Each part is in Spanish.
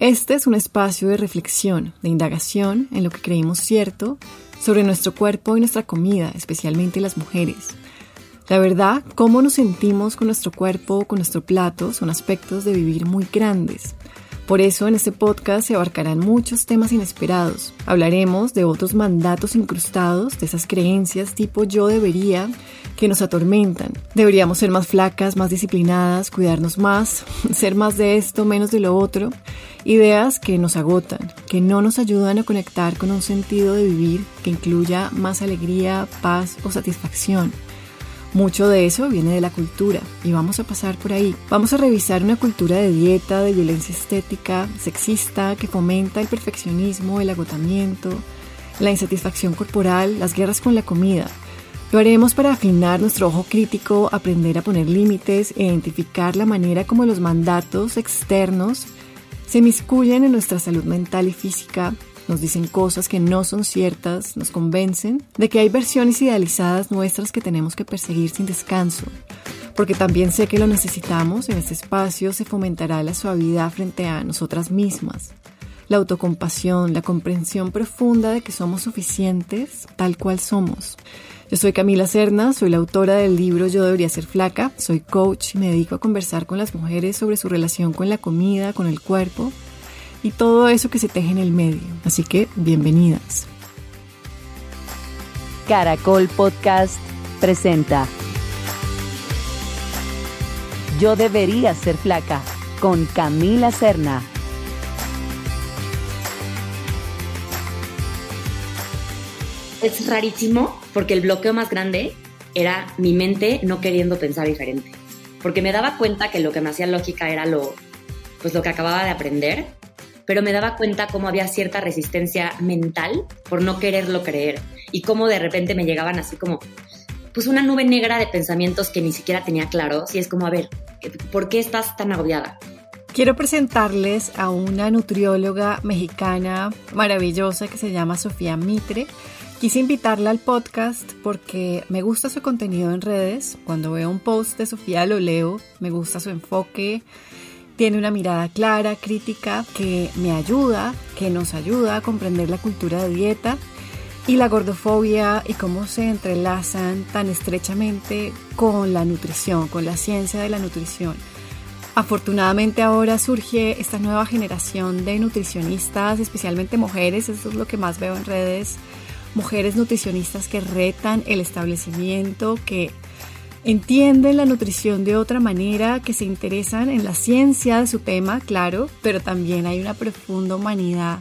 Este es un espacio de reflexión, de indagación en lo que creímos cierto sobre nuestro cuerpo y nuestra comida, especialmente las mujeres. La verdad, cómo nos sentimos con nuestro cuerpo, con nuestro plato, son aspectos de vivir muy grandes. Por eso en este podcast se abarcarán muchos temas inesperados. Hablaremos de otros mandatos incrustados, de esas creencias tipo yo debería que nos atormentan. Deberíamos ser más flacas, más disciplinadas, cuidarnos más, ser más de esto, menos de lo otro. Ideas que nos agotan, que no nos ayudan a conectar con un sentido de vivir que incluya más alegría, paz o satisfacción. Mucho de eso viene de la cultura y vamos a pasar por ahí. Vamos a revisar una cultura de dieta, de violencia estética, sexista, que fomenta el perfeccionismo, el agotamiento, la insatisfacción corporal, las guerras con la comida. Lo haremos para afinar nuestro ojo crítico, aprender a poner límites e identificar la manera como los mandatos externos se miscuyen en nuestra salud mental y física nos dicen cosas que no son ciertas, nos convencen de que hay versiones idealizadas nuestras que tenemos que perseguir sin descanso. Porque también sé que lo necesitamos, en este espacio se fomentará la suavidad frente a nosotras mismas, la autocompasión, la comprensión profunda de que somos suficientes tal cual somos. Yo soy Camila Cerna, soy la autora del libro Yo debería ser flaca, soy coach y me dedico a conversar con las mujeres sobre su relación con la comida, con el cuerpo y todo eso que se teje en el medio. Así que bienvenidas. Caracol Podcast presenta Yo debería ser flaca con Camila Serna. Es rarísimo porque el bloqueo más grande era mi mente no queriendo pensar diferente. Porque me daba cuenta que lo que me hacía lógica era lo, pues lo que acababa de aprender pero me daba cuenta cómo había cierta resistencia mental por no quererlo creer y cómo de repente me llegaban así como pues una nube negra de pensamientos que ni siquiera tenía claros y es como, a ver, ¿por qué estás tan agobiada? Quiero presentarles a una nutrióloga mexicana maravillosa que se llama Sofía Mitre. Quise invitarla al podcast porque me gusta su contenido en redes. Cuando veo un post de Sofía lo leo, me gusta su enfoque, tiene una mirada clara, crítica, que me ayuda, que nos ayuda a comprender la cultura de dieta y la gordofobia y cómo se entrelazan tan estrechamente con la nutrición, con la ciencia de la nutrición. Afortunadamente ahora surge esta nueva generación de nutricionistas, especialmente mujeres, eso es lo que más veo en redes, mujeres nutricionistas que retan el establecimiento, que entienden la nutrición de otra manera, que se interesan en la ciencia de su tema, claro, pero también hay una profunda humanidad.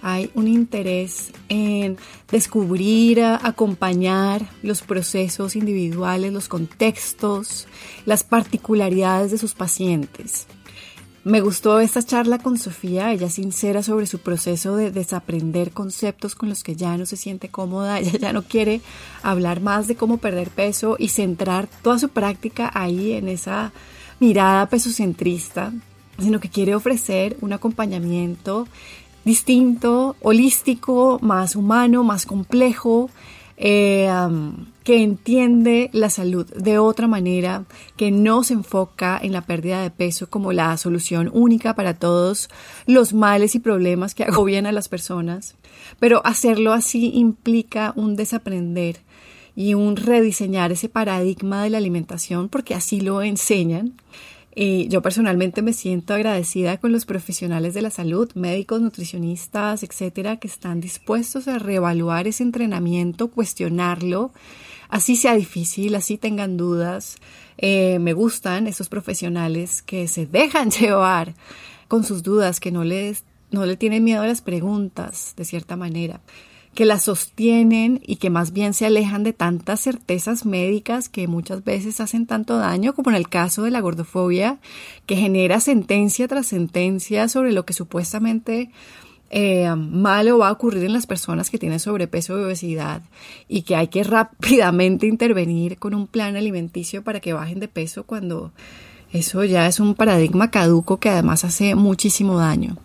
Hay un interés en descubrir, acompañar los procesos individuales, los contextos, las particularidades de sus pacientes. Me gustó esta charla con Sofía, ella sincera sobre su proceso de desaprender conceptos con los que ya no se siente cómoda, ella ya no quiere hablar más de cómo perder peso y centrar toda su práctica ahí en esa mirada pesocentrista, sino que quiere ofrecer un acompañamiento distinto, holístico, más humano, más complejo, eh, que entiende la salud de otra manera, que no se enfoca en la pérdida de peso como la solución única para todos los males y problemas que agobian a las personas. Pero hacerlo así implica un desaprender y un rediseñar ese paradigma de la alimentación porque así lo enseñan y yo personalmente me siento agradecida con los profesionales de la salud, médicos, nutricionistas, etcétera, que están dispuestos a reevaluar ese entrenamiento, cuestionarlo, así sea difícil, así tengan dudas. Eh, me gustan esos profesionales que se dejan llevar con sus dudas, que no les no le tienen miedo a las preguntas, de cierta manera que la sostienen y que más bien se alejan de tantas certezas médicas que muchas veces hacen tanto daño, como en el caso de la gordofobia, que genera sentencia tras sentencia sobre lo que supuestamente eh, malo va a ocurrir en las personas que tienen sobrepeso y obesidad y que hay que rápidamente intervenir con un plan alimenticio para que bajen de peso cuando eso ya es un paradigma caduco que además hace muchísimo daño.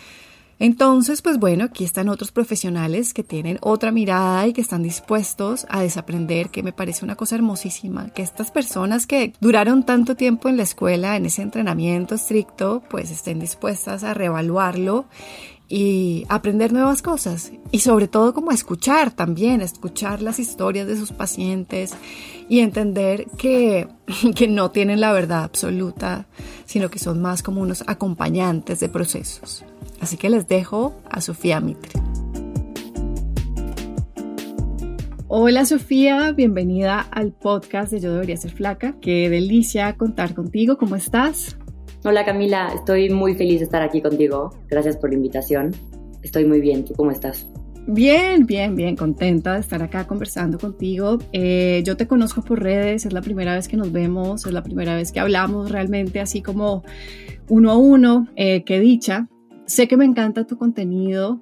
Entonces, pues bueno, aquí están otros profesionales que tienen otra mirada y que están dispuestos a desaprender, que me parece una cosa hermosísima, que estas personas que duraron tanto tiempo en la escuela, en ese entrenamiento estricto, pues estén dispuestas a reevaluarlo y aprender nuevas cosas y sobre todo como escuchar también, escuchar las historias de sus pacientes y entender que, que no tienen la verdad absoluta, sino que son más como unos acompañantes de procesos. Así que les dejo a Sofía Mitre. Hola Sofía, bienvenida al podcast de Yo Debería Ser Flaca. Qué delicia contar contigo, ¿cómo estás? Hola Camila, estoy muy feliz de estar aquí contigo. Gracias por la invitación. Estoy muy bien, ¿tú cómo estás? Bien, bien, bien, contenta de estar acá conversando contigo. Eh, yo te conozco por redes, es la primera vez que nos vemos, es la primera vez que hablamos realmente así como uno a uno, eh, qué dicha. Sé que me encanta tu contenido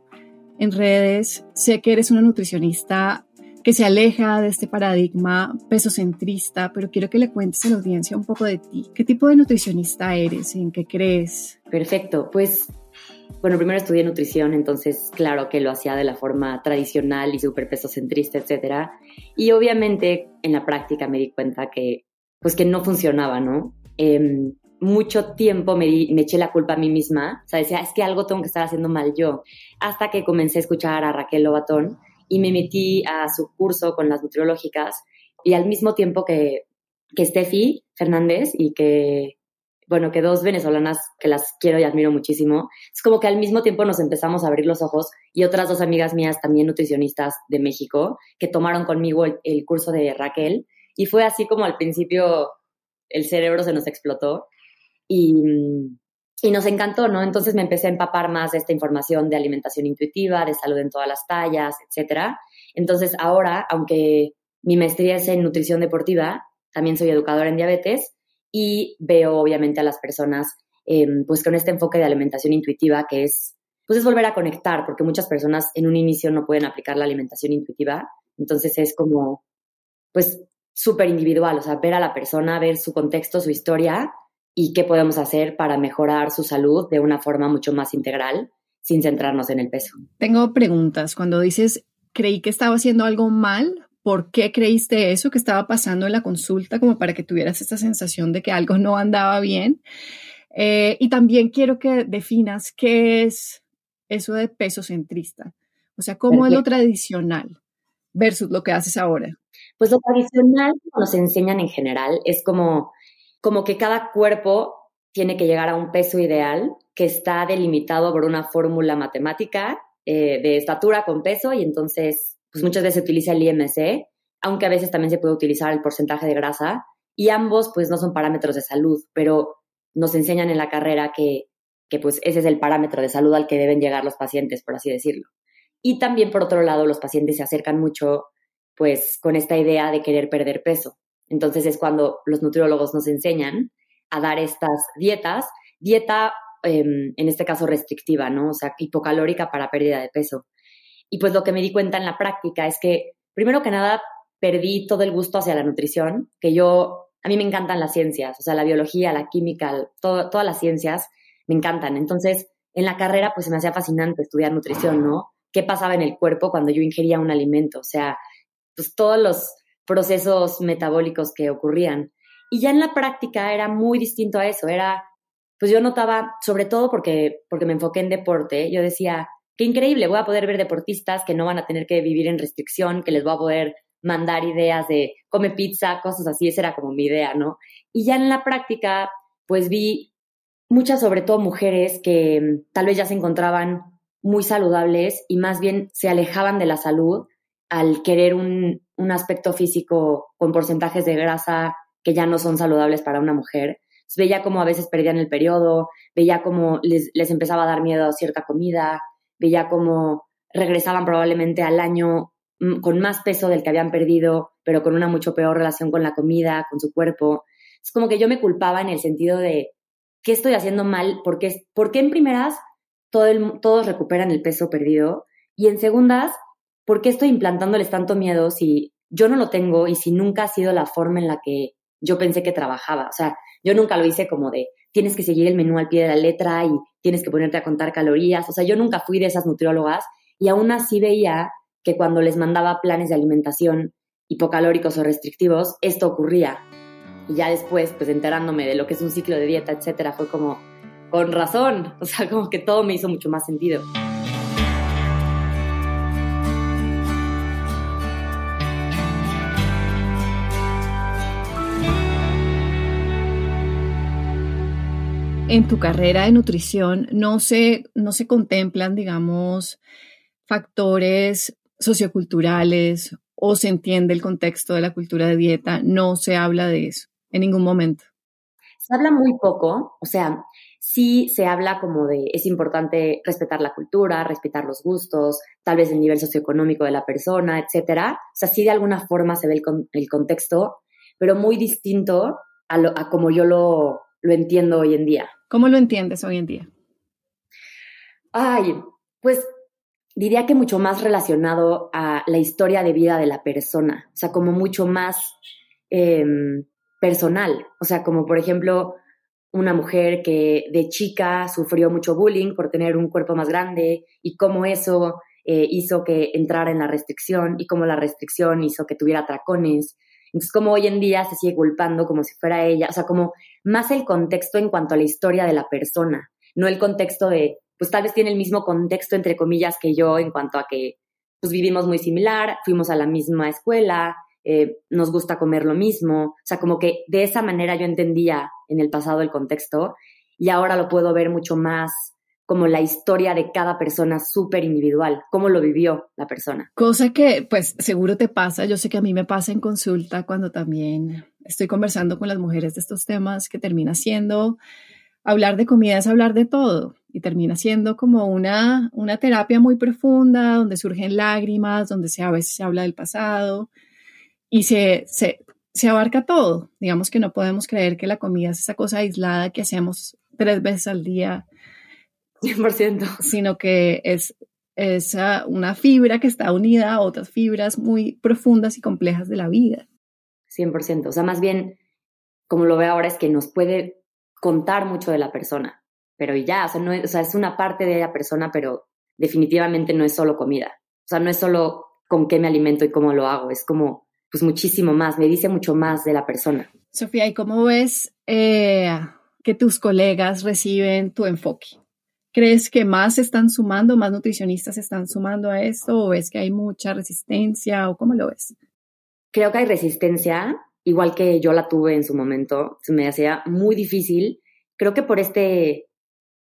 en redes, sé que eres una nutricionista que se aleja de este paradigma pesocentrista, pero quiero que le cuentes a la audiencia un poco de ti. ¿Qué tipo de nutricionista eres? ¿En qué crees? Perfecto, pues bueno, primero estudié nutrición, entonces claro que lo hacía de la forma tradicional y súper pesocentrista, etcétera. Y obviamente en la práctica me di cuenta que pues que no funcionaba, ¿no? Em, mucho tiempo me, me, eché la culpa a mí misma, o sea, decía, es que algo tengo que estar haciendo mal yo, hasta que comencé a escuchar a Raquel Lobatón y me metí a su curso con las nutriológicas. Y al mismo tiempo que, que Steffi Fernández y que, bueno, que dos venezolanas que las quiero y admiro muchísimo, es como que al mismo tiempo nos empezamos a abrir los ojos y otras dos amigas mías, también nutricionistas de México, que tomaron conmigo el, el curso de Raquel. Y fue así como al principio el cerebro se nos explotó. Y, y nos encantó, ¿no? Entonces me empecé a empapar más de esta información de alimentación intuitiva, de salud en todas las tallas, etcétera. Entonces ahora, aunque mi maestría es en nutrición deportiva, también soy educadora en diabetes y veo obviamente a las personas em, pues con este enfoque de alimentación intuitiva que es pues es volver a conectar porque muchas personas en un inicio no pueden aplicar la alimentación intuitiva entonces es como pues súper individual o sea ver a la persona ver su contexto su historia y qué podemos hacer para mejorar su salud de una forma mucho más integral sin centrarnos en el peso. Tengo preguntas. Cuando dices, creí que estaba haciendo algo mal, ¿por qué creíste eso que estaba pasando en la consulta como para que tuvieras esta sensación de que algo no andaba bien? Eh, y también quiero que definas qué es eso de peso centrista. O sea, cómo es lo tradicional versus lo que haces ahora. Pues lo tradicional, como nos enseñan en general, es como como que cada cuerpo tiene que llegar a un peso ideal que está delimitado por una fórmula matemática eh, de estatura con peso y entonces pues muchas veces se utiliza el IMC, aunque a veces también se puede utilizar el porcentaje de grasa y ambos pues no son parámetros de salud, pero nos enseñan en la carrera que, que pues ese es el parámetro de salud al que deben llegar los pacientes, por así decirlo. Y también por otro lado los pacientes se acercan mucho pues con esta idea de querer perder peso. Entonces es cuando los nutriólogos nos enseñan a dar estas dietas, dieta em, en este caso restrictiva, ¿no? O sea, hipocalórica para pérdida de peso. Y pues lo que me di cuenta en la práctica es que, primero que nada, perdí todo el gusto hacia la nutrición, que yo, a mí me encantan las ciencias, o sea, la biología, la química, todas las ciencias me encantan. Entonces, en la carrera, pues se me hacía fascinante estudiar nutrición, ¿no? ¿Qué pasaba en el cuerpo cuando yo ingería un alimento? O sea, pues todos los procesos metabólicos que ocurrían. Y ya en la práctica era muy distinto a eso, era, pues yo notaba, sobre todo porque, porque me enfoqué en deporte, yo decía, qué increíble, voy a poder ver deportistas que no van a tener que vivir en restricción, que les voy a poder mandar ideas de come pizza, cosas así, esa era como mi idea, ¿no? Y ya en la práctica, pues vi muchas, sobre todo mujeres, que mm, tal vez ya se encontraban muy saludables y más bien se alejaban de la salud al querer un, un aspecto físico con porcentajes de grasa que ya no son saludables para una mujer. veía como a veces perdían el periodo, veía como les, les empezaba a dar miedo a cierta comida, veía como regresaban probablemente al año mm, con más peso del que habían perdido, pero con una mucho peor relación con la comida, con su cuerpo. Es como que yo me culpaba en el sentido de, ¿qué estoy haciendo mal? Porque, porque en primeras todo todos recuperan el peso perdido y en segundas ¿por qué estoy implantándoles tanto miedo si yo no lo tengo y si nunca ha sido la forma en la que yo pensé que trabajaba? O sea, yo nunca lo hice como de tienes que seguir el menú al pie de la letra y tienes que ponerte a contar calorías. O sea, yo nunca fui de esas nutriólogas y aún así veía que cuando les mandaba planes de alimentación hipocalóricos o restrictivos, esto ocurría. Y ya después, pues enterándome de lo que es un ciclo de dieta, etcétera, fue como, con razón, o sea, como que todo me hizo mucho más sentido. En tu carrera de nutrición no se, no se contemplan, digamos, factores socioculturales o se entiende el contexto de la cultura de dieta, no se habla de eso en ningún momento. Se habla muy poco, o sea, sí se habla como de es importante respetar la cultura, respetar los gustos, tal vez el nivel socioeconómico de la persona, etcétera. O sea, sí de alguna forma se ve el, contexto, pero muy distinto a, lo, a como yo lo, lo entiendo hoy en día. ¿Cómo lo entiendes hoy en día? Ay, pues diría que mucho más relacionado a la historia de vida de la persona, o sea, como mucho más em, personal, o sea, como por ejemplo una mujer que de chica sufrió mucho bullying por tener un cuerpo más grande y cómo eso eh, hizo que entrara en la restricción y cómo la restricción hizo que tuviera tracones. Entonces, como hoy en día se sigue culpando como si fuera ella, o sea, como más el contexto en cuanto a la historia de la persona, no el contexto de pues tal vez tiene el mismo contexto, entre comillas, que yo en cuanto a que pues vivimos muy similar, fuimos a la misma escuela, eh, nos gusta comer lo mismo, o sea, como que de esa manera yo entendía en el pasado el contexto y ahora lo puedo ver mucho más como la historia de cada persona súper individual, cómo lo vivió la persona. Cosa que pues seguro te pasa, yo sé que a mí me pasa en consulta cuando también estoy conversando con las mujeres de estos temas que termina siendo hablar de comida es hablar de todo y termina siendo como una, una terapia muy profunda donde surgen lágrimas, donde se, a veces se habla del pasado y se, se, se abarca todo. Digamos que no podemos creer que la comida es esa cosa aislada que hacemos tres veces al día. 100%. Sino que es, es una fibra que está unida a otras fibras muy profundas y complejas de la vida. 100%. O sea, más bien, como lo veo ahora, es que nos puede contar mucho de la persona, pero ya, o sea, no es, o sea, es una parte de la persona, pero definitivamente no es solo comida. O sea, no es solo con qué me alimento y cómo lo hago, es como, pues muchísimo más, me dice mucho más de la persona. Sofía, ¿y cómo ves eh, que tus colegas reciben tu enfoque? ¿Crees que más se están sumando, más nutricionistas están sumando a esto o ves que hay mucha resistencia o cómo lo ves? Creo que hay resistencia, igual que yo la tuve en su momento, se me hacía muy difícil, creo que por este,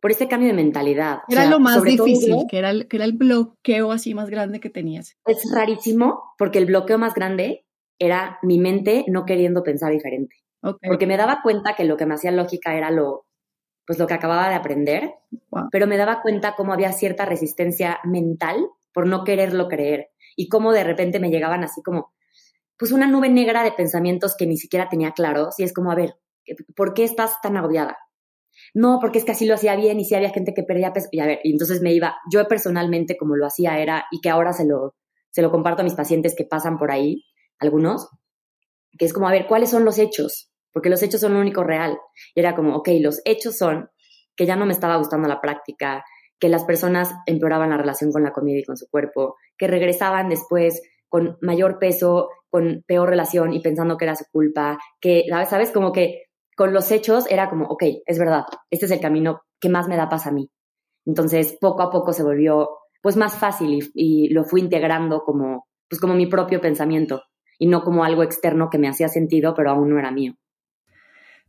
por este cambio de mentalidad. Era lo más difícil, que, era el, que era el bloqueo así más grande que tenías. Es rarísimo, porque el bloqueo más grande era mi mente no queriendo pensar diferente. Porque me daba cuenta que lo que me hacía lógica era lo, pues lo que acababa de aprender, pero me daba cuenta cómo había cierta resistencia mental por no quererlo creer y cómo de repente me llegaban así como, pues una nube negra de pensamientos que ni siquiera tenía claros y es como, a ver, ¿por qué estás tan agobiada? No, porque es que así lo hacía bien y si había gente que perdía peso. Y a ver, y entonces me iba, yo personalmente como lo hacía era, y que ahora se lo, se lo comparto a mis pacientes que pasan por ahí, algunos, que es como, a ver, ¿cuáles son los hechos? Porque los hechos son lo único real. Y era como, ok, los hechos son que ya no me estaba gustando la práctica, que las personas empeoraban la relación con la comida y con su cuerpo, que regresaban después con mayor peso, con peor relación y pensando que era su culpa, que, ¿sabes? Como que con los hechos era como, ok, es verdad, este es el camino que más me da paz a mí. Entonces, poco a poco se volvió pues más fácil y, lo fui integrando como, pues como mi propio pensamiento y no como algo externo que me hacía sentido, pero aún no era mío.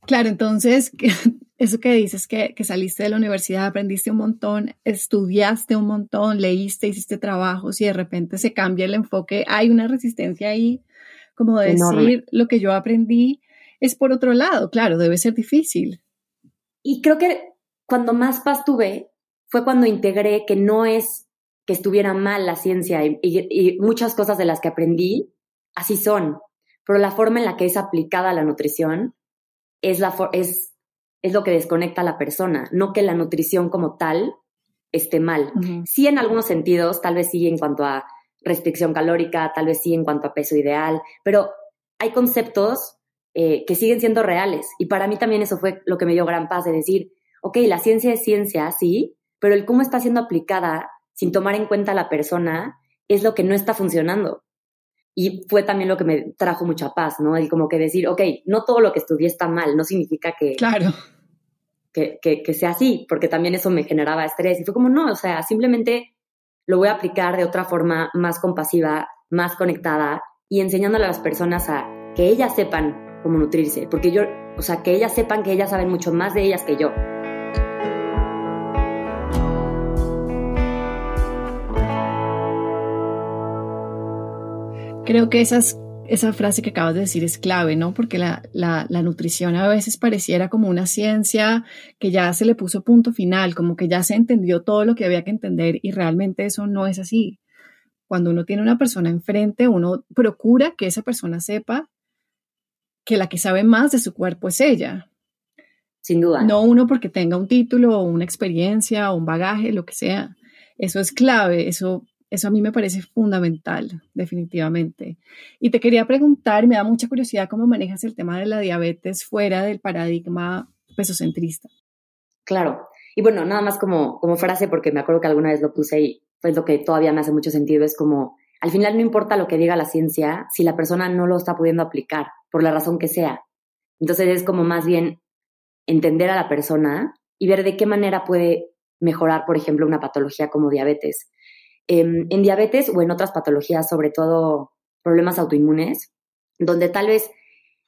Claro, entonces, eso que dices que, que, saliste de la universidad, aprendiste un montón, estudiaste un montón, leíste, hiciste trabajos y de repente se cambia el enfoque, hay una resistencia ahí, como decir lo que yo aprendí es por otro lado, claro, debe ser difícil. Y creo que cuando más paz tuve fue cuando integré que no es que estuviera mal la ciencia y, y muchas cosas de las que aprendí, así son, pero la forma en la que es aplicada la nutrición es, la es, es lo que desconecta a la persona, no que la nutrición como tal esté mal. Sí en algunos sentidos, tal vez sí en cuanto a restricción calórica, tal vez sí en cuanto a peso ideal, pero hay conceptos eh, que siguen siendo reales. Y para mí también eso fue lo que me dio gran paz de decir, ok, la ciencia es ciencia, sí, pero el cómo está siendo aplicada sin tomar en cuenta a la persona es lo que no está funcionando. Y fue también lo que me trajo mucha paz, ¿no? El como que decir, ok, no todo lo que estudié está mal, no significa que... Claro. Que, que, que sea así, porque también eso me generaba estrés. Y fue como, no, o sea, simplemente lo voy a aplicar de otra forma más compasiva, más conectada y enseñándole a las personas a que ellas sepan cómo nutrirse, porque yo, o sea, que ellas sepan que ellas saben mucho más de ellas que yo. Creo que esas, esa frase que acabas de decir es clave, ¿no? Porque la, la, la, nutrición a veces pareciera como una ciencia que ya se le puso punto final, como que ya se entendió todo lo que había que entender y realmente eso no es así. Cuando uno tiene una persona enfrente, uno procura que esa persona sepa que la que sabe más de su cuerpo es ella. Sin duda. No uno porque tenga un título o una experiencia o un bagaje, lo que sea. Eso es clave, eso eso a mí me parece fundamental, definitivamente. Y te quería preguntar, me da mucha curiosidad cómo manejas el tema de la diabetes fuera del paradigma pesocentrista. Claro. Y bueno, nada más como, como frase, porque me acuerdo que alguna vez lo puse y pues lo que todavía me hace mucho sentido es como, al final no importa lo que diga la ciencia si la persona no lo está pudiendo aplicar, por la razón que sea. Entonces es como más bien entender a la persona y ver de qué manera puede mejorar, por ejemplo, una patología como diabetes. Em, en diabetes o en otras patologías, sobre todo problemas autoinmunes, donde tal vez,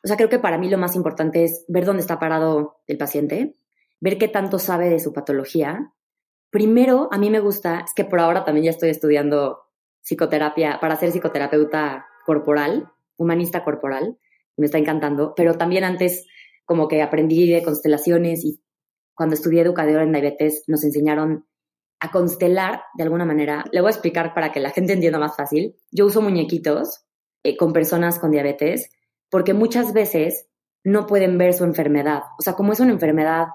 o sea, creo que para mí lo más importante es ver dónde está parado el paciente, ver qué tanto sabe de su patología. Primero, a mí me gusta, es que por ahora también ya estoy estudiando psicoterapia para ser psicoterapeuta corporal, humanista corporal, me está encantando, pero también antes como que aprendí de constelaciones y cuando estudié educadora en diabetes nos enseñaron a constelar de alguna manera. Le voy a explicar para que la gente entienda más fácil. Yo uso muñequitos eh, con personas con diabetes porque muchas veces no pueden ver su enfermedad. O sea, como es una enfermedad,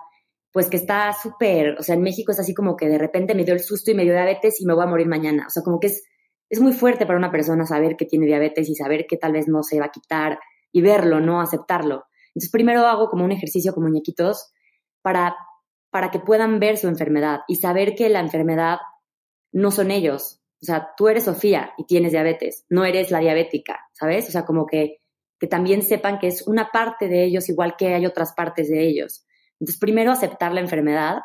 pues que está súper, o sea, en México es así como que de repente me dio el susto y me dio diabetes y me voy a morir mañana. O sea, como que es, es muy fuerte para una persona saber que tiene diabetes y saber que tal vez no se va a quitar y verlo, no aceptarlo. Entonces, primero hago como un ejercicio con muñequitos para para que puedan ver su enfermedad y saber que la enfermedad no son ellos. O sea, tú eres Sofía y tienes diabetes, no eres la diabética, ¿sabes? O sea, como que, que también sepan que es una parte de ellos igual que hay otras partes de ellos. Entonces, primero aceptar la enfermedad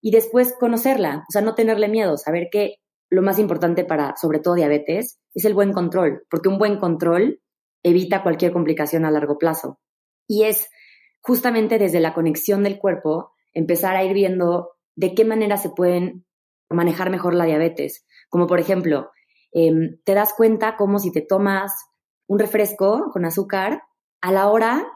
y después conocerla, o sea, no tenerle miedo, saber que lo más importante para, sobre todo diabetes, es el buen control, porque un buen control evita cualquier complicación a largo plazo. Y es justamente desde la conexión del cuerpo empezar a ir viendo de qué manera se pueden manejar mejor la diabetes. Como por ejemplo, em, te das cuenta como si te tomas un refresco con azúcar, a la hora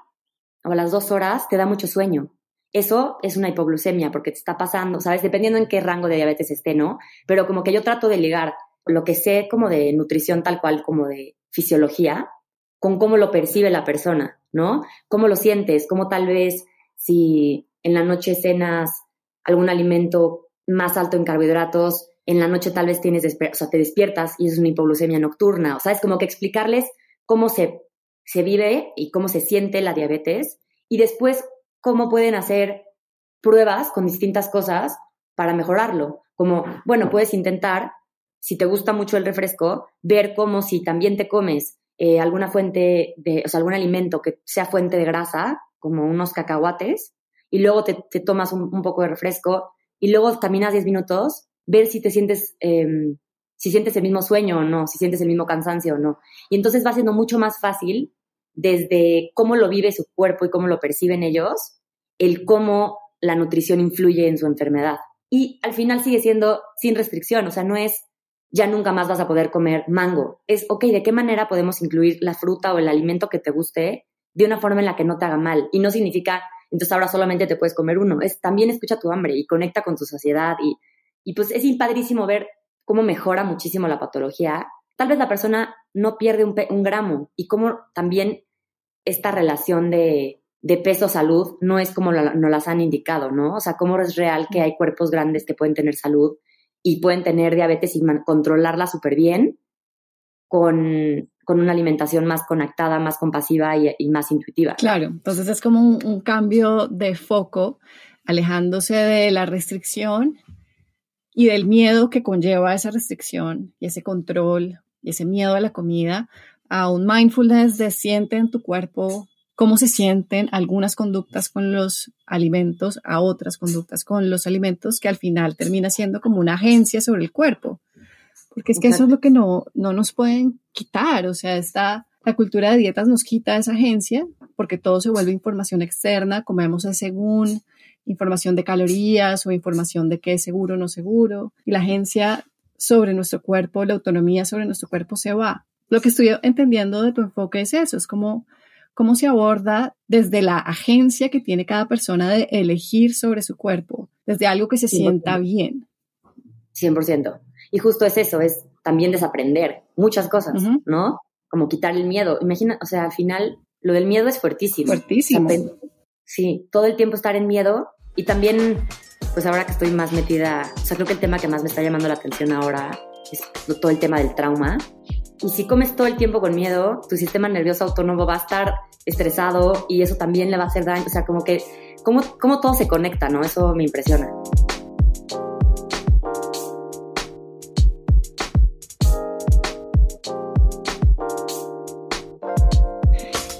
o a las dos horas te da mucho sueño. Eso es una hipoglucemia porque te está pasando, ¿sabes? Dependiendo en qué rango de diabetes esté, ¿no? Pero como que yo trato de ligar lo que sé como de nutrición tal cual como de fisiología con cómo lo percibe la persona, ¿no? Cómo lo sientes, cómo tal vez si en la noche cenas algún alimento más alto en carbohidratos, en la noche tal vez tienes, o sea, te despiertas y es una hipoglucemia nocturna. O sea, es como que explicarles cómo se, se vive y cómo se siente la diabetes y después cómo pueden hacer pruebas con distintas cosas para mejorarlo. Como, bueno, puedes intentar, si te gusta mucho el refresco, ver cómo si también te comes eh, alguna fuente de, o sea, algún alimento que sea fuente de grasa, como unos cacahuates, y luego te, tomas un, poco de refresco y luego caminas 10 minutos, ver si te sientes, em, si sientes el mismo sueño o no, si sientes el mismo cansancio o no. Y entonces va siendo mucho más fácil desde cómo lo vive su cuerpo y cómo lo perciben ellos, el cómo la nutrición influye en su enfermedad. Y al final sigue siendo sin restricción, o sea, no es ya nunca más vas a poder comer mango. Es, ok, ¿de qué manera podemos incluir la fruta o el alimento que te guste de una forma en la que no te haga mal? Y no significa entonces ahora solamente te puedes comer uno. Es, también escucha tu hambre y conecta con tu saciedad y, y pues es impadrísimo ver cómo mejora muchísimo la patología. Tal vez la persona no pierde un, gramo y cómo también esta relación de, de peso-salud no es como nos las han indicado, ¿no? O sea, cómo es real que hay cuerpos grandes que pueden tener salud y pueden tener diabetes y controlarla súper bien con, con una alimentación más conectada, más compasiva y, más intuitiva. Claro, entonces es como un, cambio de foco, alejándose de la restricción y del miedo que conlleva esa restricción y ese control y ese miedo a la comida, a un mindfulness de siente en tu cuerpo cómo se sienten algunas conductas con los alimentos a otras conductas con los alimentos, que al final termina siendo como una agencia sobre el cuerpo. Porque es que eso es lo que no, no nos pueden quitar, o sea, esta, la cultura de dietas nos quita esa agencia porque todo se vuelve información externa, comemos según información de calorías o información de qué es seguro o no seguro, y la agencia sobre nuestro cuerpo, la autonomía sobre nuestro cuerpo se va. Lo que estoy entendiendo de tu enfoque es eso, es como cómo se aborda desde la agencia que tiene cada persona de elegir sobre su cuerpo, desde algo que se sienta bien. 100%. Y justo es eso, es también desaprender muchas cosas, ¿no? Como quitar el miedo. Imagina, o sea, al final lo del miedo es fuertísimo. Fuertísimo. sí, todo el tiempo estar en miedo y también, pues ahora que estoy más metida, o sea, creo que el tema que más me está llamando la atención ahora es todo el tema del trauma. Y si comes todo el tiempo con miedo, tu sistema nervioso autónomo va a estar estresado y eso también le va a hacer daño. O sea, como que, cómo, cómo todo se conecta, ¿no? Eso me impresiona.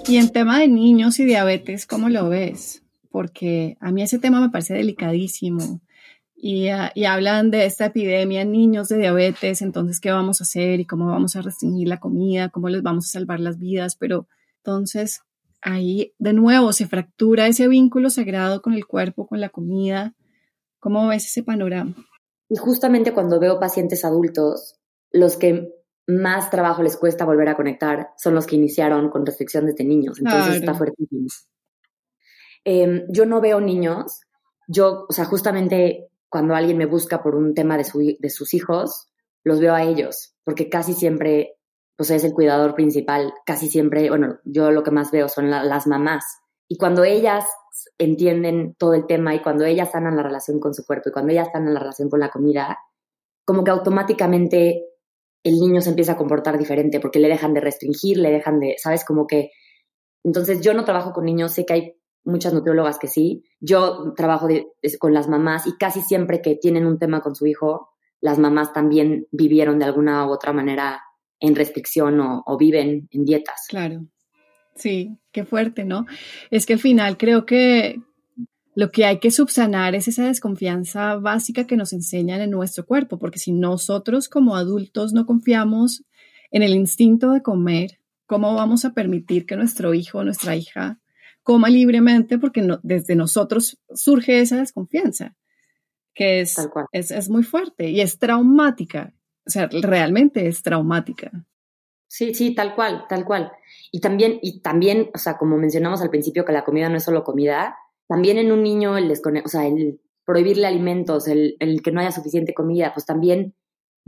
Y en tema de niños y diabetes, ¿cómo lo ves? Porque a mí ese tema me parece delicadísimo. Y, ah, y, hablan de esta epidemia niños de diabetes, entonces, ¿qué vamos a hacer y cómo vamos a restringir la comida? ¿Cómo les vamos a salvar las vidas? Pero entonces, ahí de nuevo se fractura ese vínculo sagrado con el cuerpo, con la comida. ¿Cómo ves ese panorama? Y justamente cuando veo pacientes adultos, los que más trabajo les cuesta volver a conectar son los que iniciaron con restricción desde niños. Entonces está fuertísimo. Em, yo no veo niños. Yo, o sea, justamente cuando alguien me busca por un tema de, su, de sus hijos, los veo a ellos, porque casi siempre, pues es el cuidador principal, casi siempre, bueno, yo lo que más veo son las mamás. Y cuando ellas entienden todo el tema y cuando ellas sanan la relación con su cuerpo y cuando ellas sanan la relación con la comida, como que automáticamente el niño se empieza a comportar diferente porque le dejan de restringir, le dejan de, ¿sabes? Como que... Entonces yo no trabajo con niños, sé que hay muchas nutriólogas que sí. Yo trabajo con las mamás y casi siempre que tienen un tema con su hijo, las mamás también vivieron de alguna u otra manera en restricción o, o viven en dietas. Claro. Sí, qué fuerte, ¿no? Es que al final creo que, lo que hay que subsanar es esa desconfianza básica que nos enseñan en nuestro cuerpo, porque si nosotros como adultos no confiamos en el instinto de comer, ¿cómo vamos a permitir que nuestro hijo o nuestra hija coma libremente? Porque desde nosotros surge esa desconfianza, que es, es, es muy fuerte y es traumática. O sea, realmente es traumática. Sí, sí, tal cual, tal cual. Y también, y también, o sea, como mencionamos al principio, que la comida no es solo comida, también en un niño el, o sea, el prohibirle alimentos, el, que no haya suficiente comida, pues también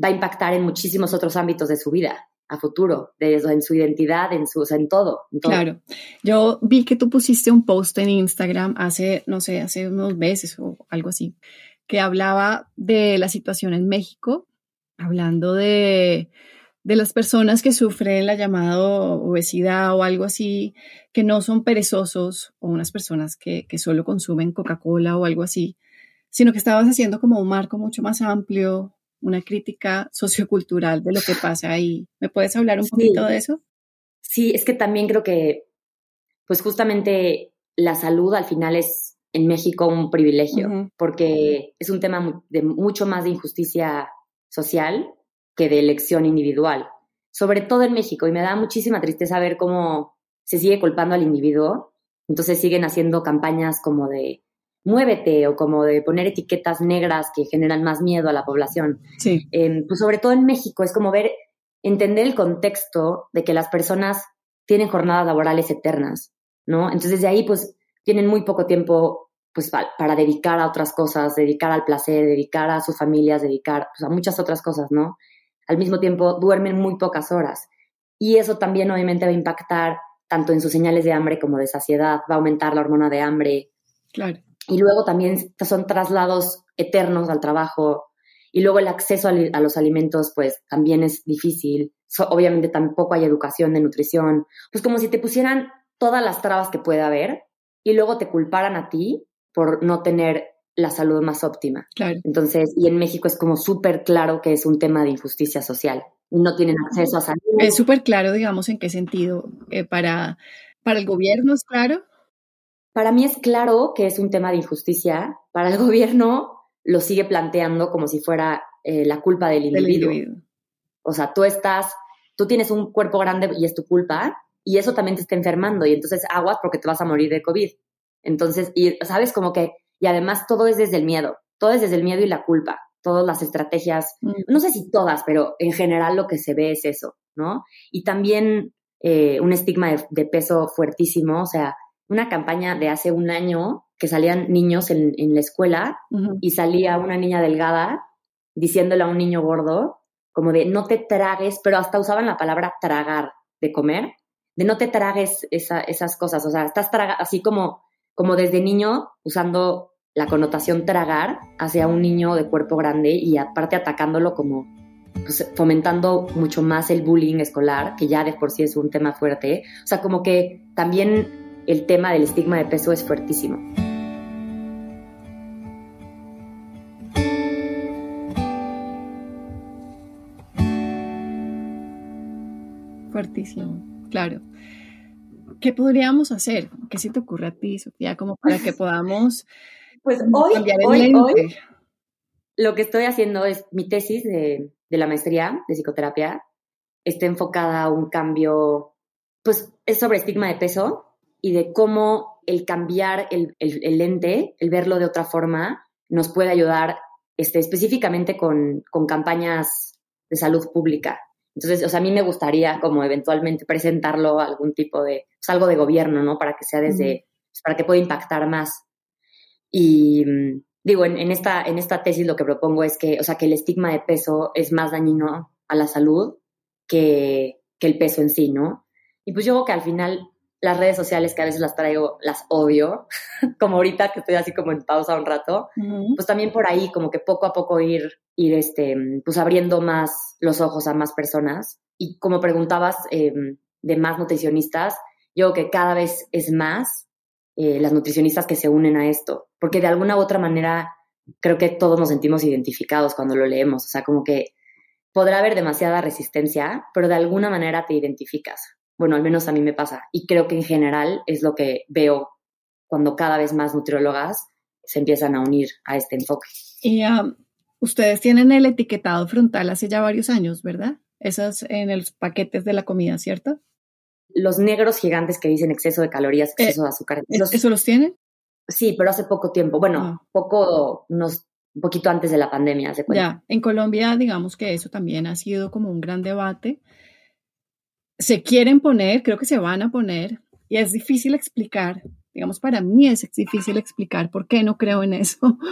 va a impactar en muchísimos otros ámbitos de su vida a futuro, de, en su identidad, en, su, en, todo, Claro. Yo vi que tú pusiste un post en Instagram hace, no sé, hace unos meses o algo así, que hablaba de la situación en México, hablando de de las personas que sufren la llamada obesidad o algo así, que no son perezosos o unas personas que, solo consumen Coca-Cola o algo así, sino que estabas haciendo como un marco mucho más amplio, una crítica sociocultural de lo que pasa ahí. ¿Me puedes hablar un poquito de eso? Sí, es que también creo que, pues justamente la salud al final es en México un privilegio, porque es un tema de mucho más de injusticia social que de elección individual, sobre todo en México. Y me da muchísima tristeza ver cómo se sigue culpando al individuo. Entonces siguen haciendo campañas como de muévete o como de poner etiquetas negras que generan más miedo a la población. Sí. Em, pues sobre todo en México es como ver, entender el contexto de que las personas tienen jornadas laborales eternas, ¿no? Entonces de ahí pues tienen muy poco tiempo pues para dedicar a otras cosas, dedicar al placer, dedicar a sus familias, dedicar pues, a muchas otras cosas, ¿no? Al mismo tiempo duermen muy pocas horas. Y eso también obviamente va a impactar tanto en sus señales de hambre como de saciedad, va a aumentar la hormona de hambre. Claro. Y luego también son traslados eternos al trabajo Y luego el acceso a, los alimentos, pues también es difícil. obviamente tampoco hay educación de nutrición. Pues como si te pusieran todas las trabas que puede haber y luego te culparan a ti por no tener la salud más óptima. Claro. Entonces, y en México es como súper claro que es un tema de injusticia social. No tienen acceso a salud. Es súper claro, digamos, en qué sentido. Eh, para, para el gobierno es claro. Para mí es claro que es un tema de injusticia. Para el gobierno lo sigue planteando como si fuera eh, la culpa del individuo. O sea, tú estás, tú tienes un cuerpo grande y es tu culpa, y eso también te está enfermando, y entonces aguas porque te vas a morir de COVID. Entonces, y sabes, como que, y además todo es desde el miedo, todo es desde el miedo y la culpa, todas las estrategias, mm. no sé si todas, pero en general lo que se ve es eso, ¿no? Y también eh, un estigma de, peso fuertísimo, o sea, una campaña de hace un año que salían niños en, la escuela y salía una niña delgada diciéndole a un niño gordo, como de no te tragues, pero hasta usaban la palabra tragar de comer, de no te tragues esas cosas, o sea, estás traga, así como, como desde niño usando la connotación tragar hacia un niño de cuerpo grande y aparte atacándolo como pues, fomentando mucho más el bullying escolar, que ya de por sí es un tema fuerte. O sea, como que también el tema del estigma de peso es fuertísimo. Fuertísimo, claro. ¿Qué podríamos hacer? ¿Qué se te ocurre a ti, Sofía, como para que podamos pues hoy, hoy, hoy, lo que estoy haciendo es mi tesis de, de la maestría de psicoterapia está enfocada a un cambio, pues es sobre estigma de peso y de cómo el cambiar el, el, lente, el verlo de otra forma, nos puede ayudar este, específicamente con, con campañas de salud pública. Entonces, o sea, a mí me gustaría como eventualmente presentarlo a algún tipo de, pues algo de gobierno, ¿no? Para que sea desde, pues, para que pueda impactar más. Y, mm, digo, en, esta, en esta tesis lo que propongo es que, o sea, que el estigma de peso es más dañino a la salud que, que el peso en sí, ¿no? Y pues yo creo que al final las redes sociales que a veces las traigo, las odio, como ahorita que estoy así como en pausa un rato, pues también por ahí como que poco a poco ir, ir este, pues abriendo más los ojos a más personas. Y como preguntabas em, de más nutricionistas, yo creo que cada vez es más eh, las nutricionistas que se unen a esto, porque de alguna u otra manera creo que todos nos sentimos identificados cuando lo leemos, o sea, como que podrá haber demasiada resistencia, pero de alguna manera te identificas. Bueno, al menos a mí me pasa y creo que en general es lo que veo cuando cada vez más nutriólogas se empiezan a unir a este enfoque. Y um, ustedes tienen el etiquetado frontal hace ya varios años, ¿verdad? Esas en los paquetes de la comida, ¿cierto? los negros gigantes que dicen exceso de calorías, eh, exceso de azúcar. ¿Eso los tienen? Sí, pero hace poco tiempo. Bueno, ah. poco, unos, un poquito antes de la pandemia. ¿se ya, en Colombia, digamos que eso también ha sido como un gran debate. Se quieren poner, creo que se van a poner, y es difícil explicar. Digamos, para mí es difícil explicar por qué no creo en eso.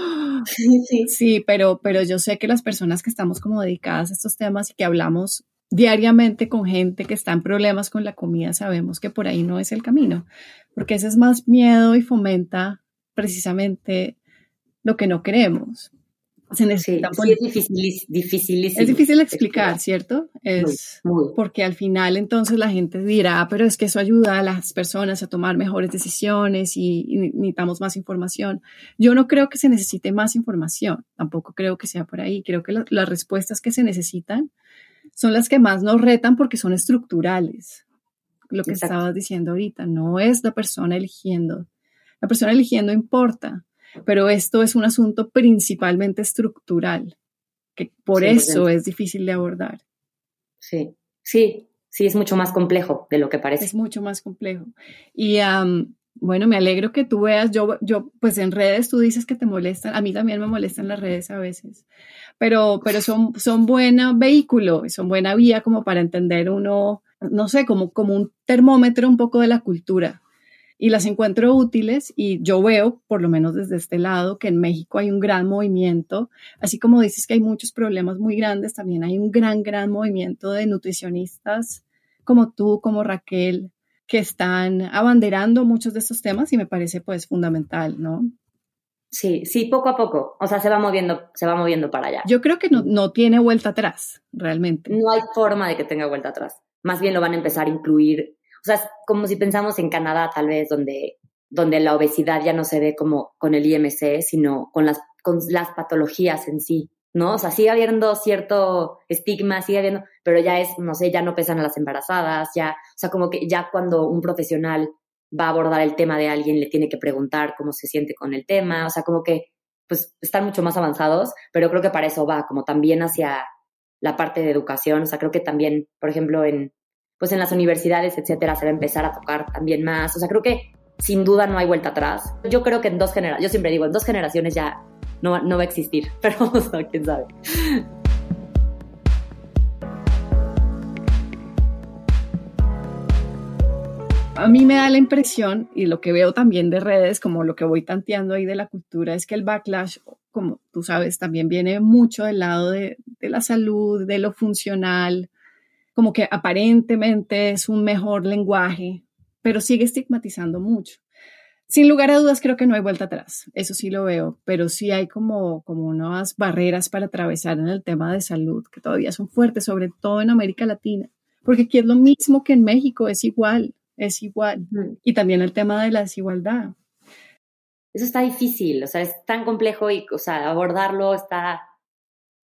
Sí, sí. Sí, pero, pero yo sé que las personas que estamos como dedicadas a estos temas y que hablamos diariamente con gente que está en problemas con la comida, sabemos que por ahí no es el camino, porque ese es más miedo y fomenta precisamente lo que no queremos. Se necesita sí, es difícil, Es difícil explicar, ¿cierto? Es porque al final entonces la gente dirá, ah, pero es que eso ayuda a las personas a tomar mejores decisiones y, necesitamos más información. Yo no creo que se necesite más información, tampoco creo que sea por ahí. Creo que las respuestas que se necesitan son las que más nos retan porque son estructurales. Lo que estabas diciendo ahorita, no es la persona eligiendo. La persona eligiendo importa, pero esto es un asunto principalmente estructural, que por eso es difícil de abordar. Sí, sí, sí, es mucho más complejo de lo que parece. Es mucho más complejo. Y bueno, me alegro que tú veas, yo, yo, pues en redes tú dices que te molestan, a mí también me molestan las redes a veces, pero, pero son, son buena vehículo, son buena vía como para entender uno, no sé, como, como un termómetro un poco de la cultura. Y las encuentro útiles y yo veo, por lo menos desde este lado, que en México hay un gran movimiento, así como dices que hay muchos problemas muy grandes, también hay un gran, gran movimiento de nutricionistas como tú, como Raquel, que están abanderando muchos de estos temas y me parece pues fundamental, ¿no? Sí, sí, poco a poco. O sea, se va moviendo, se va moviendo para allá. Yo creo que no, no tiene vuelta atrás, realmente. No hay forma de que tenga vuelta atrás. Más bien lo van a empezar a incluir. O sea, como si pensamos en Canadá, tal vez, donde, donde la obesidad ya no se ve como con el IMC, sino con las, con las patologías en sí. ¿no? O sea, sigue habiendo cierto estigma, sigue habiendo, pero ya es, no sé, ya no pesan a las embarazadas, ya, o sea, como que ya cuando un profesional va a abordar el tema de alguien, le tiene que preguntar cómo se siente con el tema, o sea, como que pues están mucho más avanzados, pero creo que para eso va, como también hacia la parte de educación, o sea, creo que también, por ejemplo, en pues en las universidades, etcétera, se va a empezar a tocar también más, o sea, creo que sin duda no hay vuelta atrás. Yo creo que en dos generaciones, yo siempre digo, en dos generaciones ya no, no va a existir, pero quién sabe. A mí me da la impresión, y lo que veo también de redes, como lo que voy tanteando ahí de la cultura, es que el backlash, como tú sabes, también viene mucho del lado de la salud, de lo funcional, como que aparentemente es un mejor lenguaje, pero sigue estigmatizando mucho. Sin lugar a dudas, creo que no hay vuelta atrás, eso sí lo veo, pero sí hay como, como unas barreras para atravesar en el tema de salud que todavía son fuertes, sobre todo en América Latina, porque aquí es lo mismo que en México, es igual es igual. Y también el tema de la desigualdad. Eso está difícil, o sea, es tan complejo y, o sea, abordarlo está,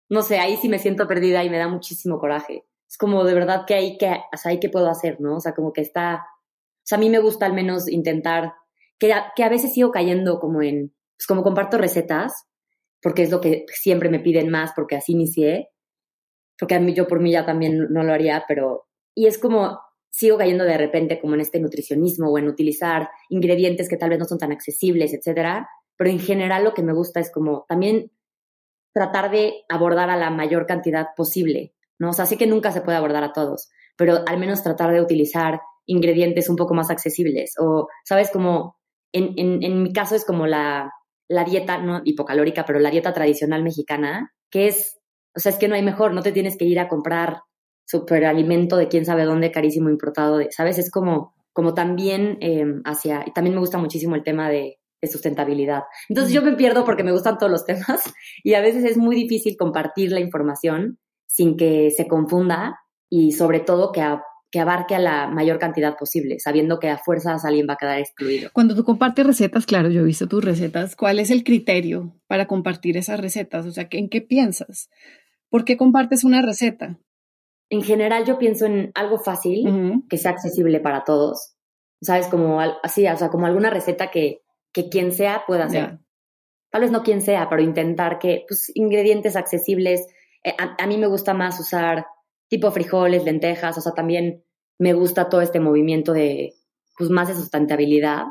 no sé, ahí sí me siento perdida y me da muchísimo coraje. Es como de verdad que hay que, hay que puedo hacer, ¿no? O sea, como que está, o sea, a mí me gusta al menos intentar, que a, que a veces sigo cayendo como en, pues como comparto recetas, porque es lo que siempre me piden más, porque así inicié, porque a mí, yo por mí ya también no lo haría, pero, y es como, sigo cayendo de repente como en este nutricionismo o en utilizar ingredientes que tal vez no son tan accesibles, etcétera. Pero en general lo que me gusta es como también tratar de abordar a la mayor cantidad posible, ¿no? O sé que nunca se puede abordar a todos, pero al menos tratar de utilizar ingredientes un poco más accesibles. O, ¿sabes? Como en, en, mi caso es como la, la dieta, no hipocalórica, pero la dieta tradicional mexicana, que es, o sea, es que no hay mejor, no te tienes que ir a comprar superalimento de quién sabe dónde, carísimo importado, ¿sabes? Es como, como también em, hacia, y también me gusta muchísimo el tema de, sustentabilidad. Entonces yo me pierdo porque me gustan todos los temas y a veces es muy difícil compartir la información sin que se confunda y sobre todo que, que abarque a la mayor cantidad posible, sabiendo que a fuerzas alguien va a quedar excluido. Cuando tú compartes recetas, claro, yo he visto tus recetas, ¿cuál es el criterio para compartir esas recetas? O sea, ¿en qué piensas? ¿Por qué compartes una receta? en general yo pienso en algo fácil, que sea accesible para todos. ¿Sabes? Como así, o sea, como alguna receta que, que quien sea pueda hacer. Tal vez no quien sea, pero intentar que, pues, ingredientes accesibles. Eh, a, mí me gusta más usar tipo frijoles, lentejas, o sea, también me gusta todo este movimiento de, pues, más de sustentabilidad,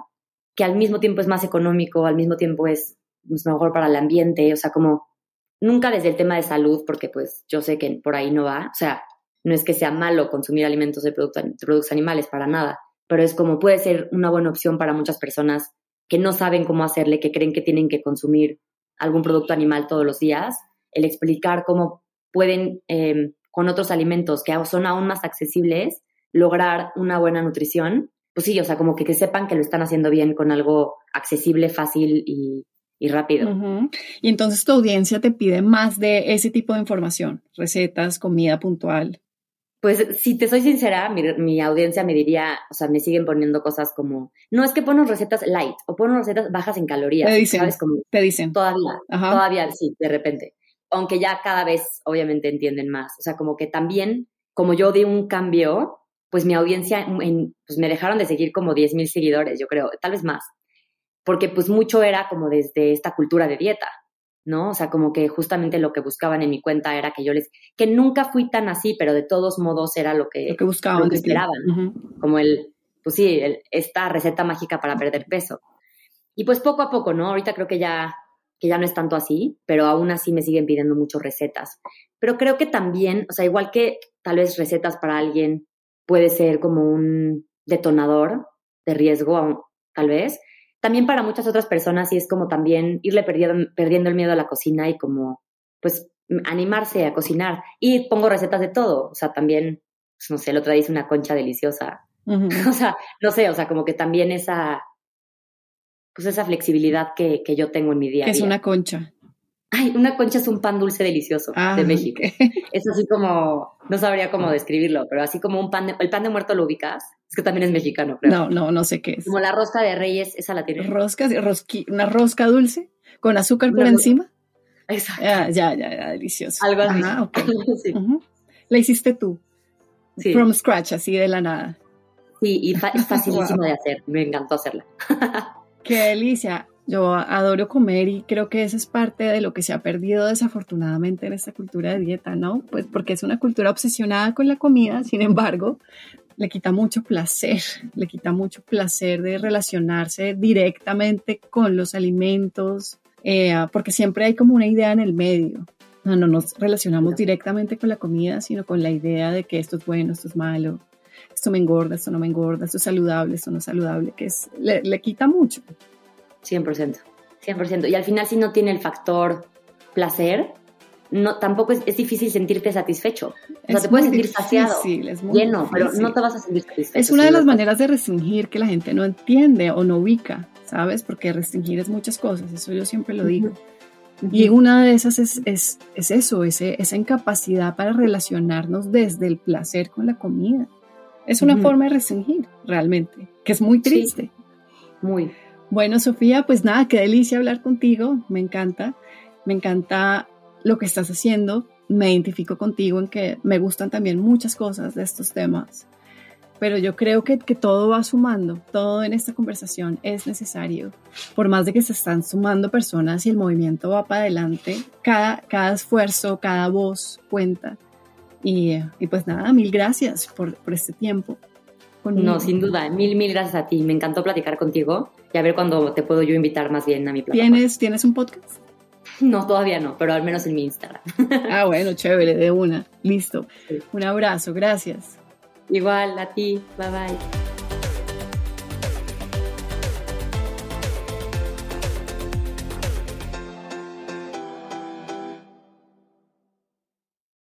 que al mismo tiempo es más económico, al mismo tiempo es, es mejor para el ambiente, o sea, como nunca desde el tema de salud, porque pues yo sé que por ahí no va, o sea, no es que sea malo consumir alimentos de, productos animales, para nada, pero es como puede ser una buena opción para muchas personas que no saben cómo hacerle, que creen que tienen que consumir algún producto animal todos los días, el explicar cómo pueden em, con otros alimentos que son aún más accesibles lograr una buena nutrición, pues sí, o sea, como que, que sepan que lo están haciendo bien con algo accesible, fácil y, rápido. Y entonces tu audiencia te pide más de ese tipo de información, recetas, comida puntual. Pues si te soy sincera, mi, audiencia me diría, o sea, me siguen poniendo cosas como, no es que ponen recetas light o ponen recetas bajas en calorías. Te dicen, ¿sabes? Como, te dicen. Todavía, todavía sí, de repente. Aunque ya cada vez obviamente entienden más. O sea, como que también, como yo di un cambio, pues mi audiencia, pues me dejaron de seguir como 10 mil seguidores, yo creo, tal vez más. Porque pues mucho era como desde esta cultura de dieta. ¿no? O sea, como que justamente lo que buscaban en mi cuenta era que yo les, que nunca fui tan así, pero de todos modos era lo que, lo que buscaban, lo que esperaban, como el, pues sí, el, esta receta mágica para perder peso. Y pues poco a poco, ¿no? Ahorita creo que ya, que ya no es tanto así, pero aún así me siguen pidiendo mucho recetas. Pero creo que también, o sea, igual que tal vez recetas para alguien puede ser como un detonador de riesgo, tal vez, también para muchas otras personas y es como también irle perdiendo, perdiendo el miedo a la cocina y como, pues, animarse a cocinar. Y pongo recetas de todo, o sea, también, pues, no sé, el otro día hice una concha deliciosa. o sea, no sé, o sea, como que también esa, pues esa flexibilidad que, que yo tengo en mi día día. es una concha. Ay, una concha es un pan dulce delicioso Ah, de México. ok. Es así como, no sabría cómo describirlo, pero así como un pan de, el pan de muerto lo ubicas, es que también es mexicano, creo. No, no, no sé qué es. Como la rosca de reyes, esa la tiene. Roscas, rosqui- una rosca dulce con azúcar por encima. Exacto. Ah, ya, ya, ya, delicioso. Algo así. Ajá, sí. La hiciste tú. Sí. From scratch, así de la nada. Sí, y fa- es facilísimo Wow. de hacer. Me encantó hacerla. Qué delicia. Yo adoro comer y creo que eso es parte de lo que se ha perdido desafortunadamente en esta cultura de dieta, ¿no? Pues porque es una cultura obsesionada con la comida, sin embargo, le quita mucho placer, le quita mucho placer de relacionarse directamente con los alimentos, eh, porque siempre hay como una idea en el medio. No, no nos relacionamos directamente con la comida, sino con la idea de que esto es bueno, esto es malo, esto me engorda, esto no me engorda, esto es saludable, esto no es saludable, que es, le, le quita mucho. 100%. 100%. Y al final, si no tiene el factor placer, no, tampoco es, es difícil sentirte satisfecho. O sea, Es te puedes sentir saciado, difícil, es muy lleno, pero difícil. no te vas a sentir satisfecho. Es una de las maneras de restringir que la gente no entiende o no ubica, ¿sabes? Porque restringir es muchas cosas, eso yo siempre lo digo. Y una de esas es, es, es eso, ese, esa incapacidad para relacionarnos desde el placer con la comida. Es una forma de restringir, realmente, que es muy Sí. triste. Muy. Bueno, Sofía, pues nada, qué delicia hablar contigo, me encanta, me encanta lo que estás haciendo, me identifico contigo en que me gustan también muchas cosas de estos temas, pero yo creo que, que todo va sumando, todo en esta conversación es necesario, por más de que se están sumando personas y el movimiento va para adelante, cada, cada esfuerzo, cada voz cuenta. Y, y pues nada, mil gracias por, por este tiempo. conmigo. No, sin duda. Mil, mil gracias a ti. Me encantó platicar contigo y a ver cuándo te puedo yo invitar más bien a mi plataforma. ¿Tienes, ¿Tienes un podcast? No, todavía no, pero al menos en mi Instagram. Ah, bueno, chévere, de una. Listo. Sí. Un abrazo, gracias. Igual a ti. Bye bye.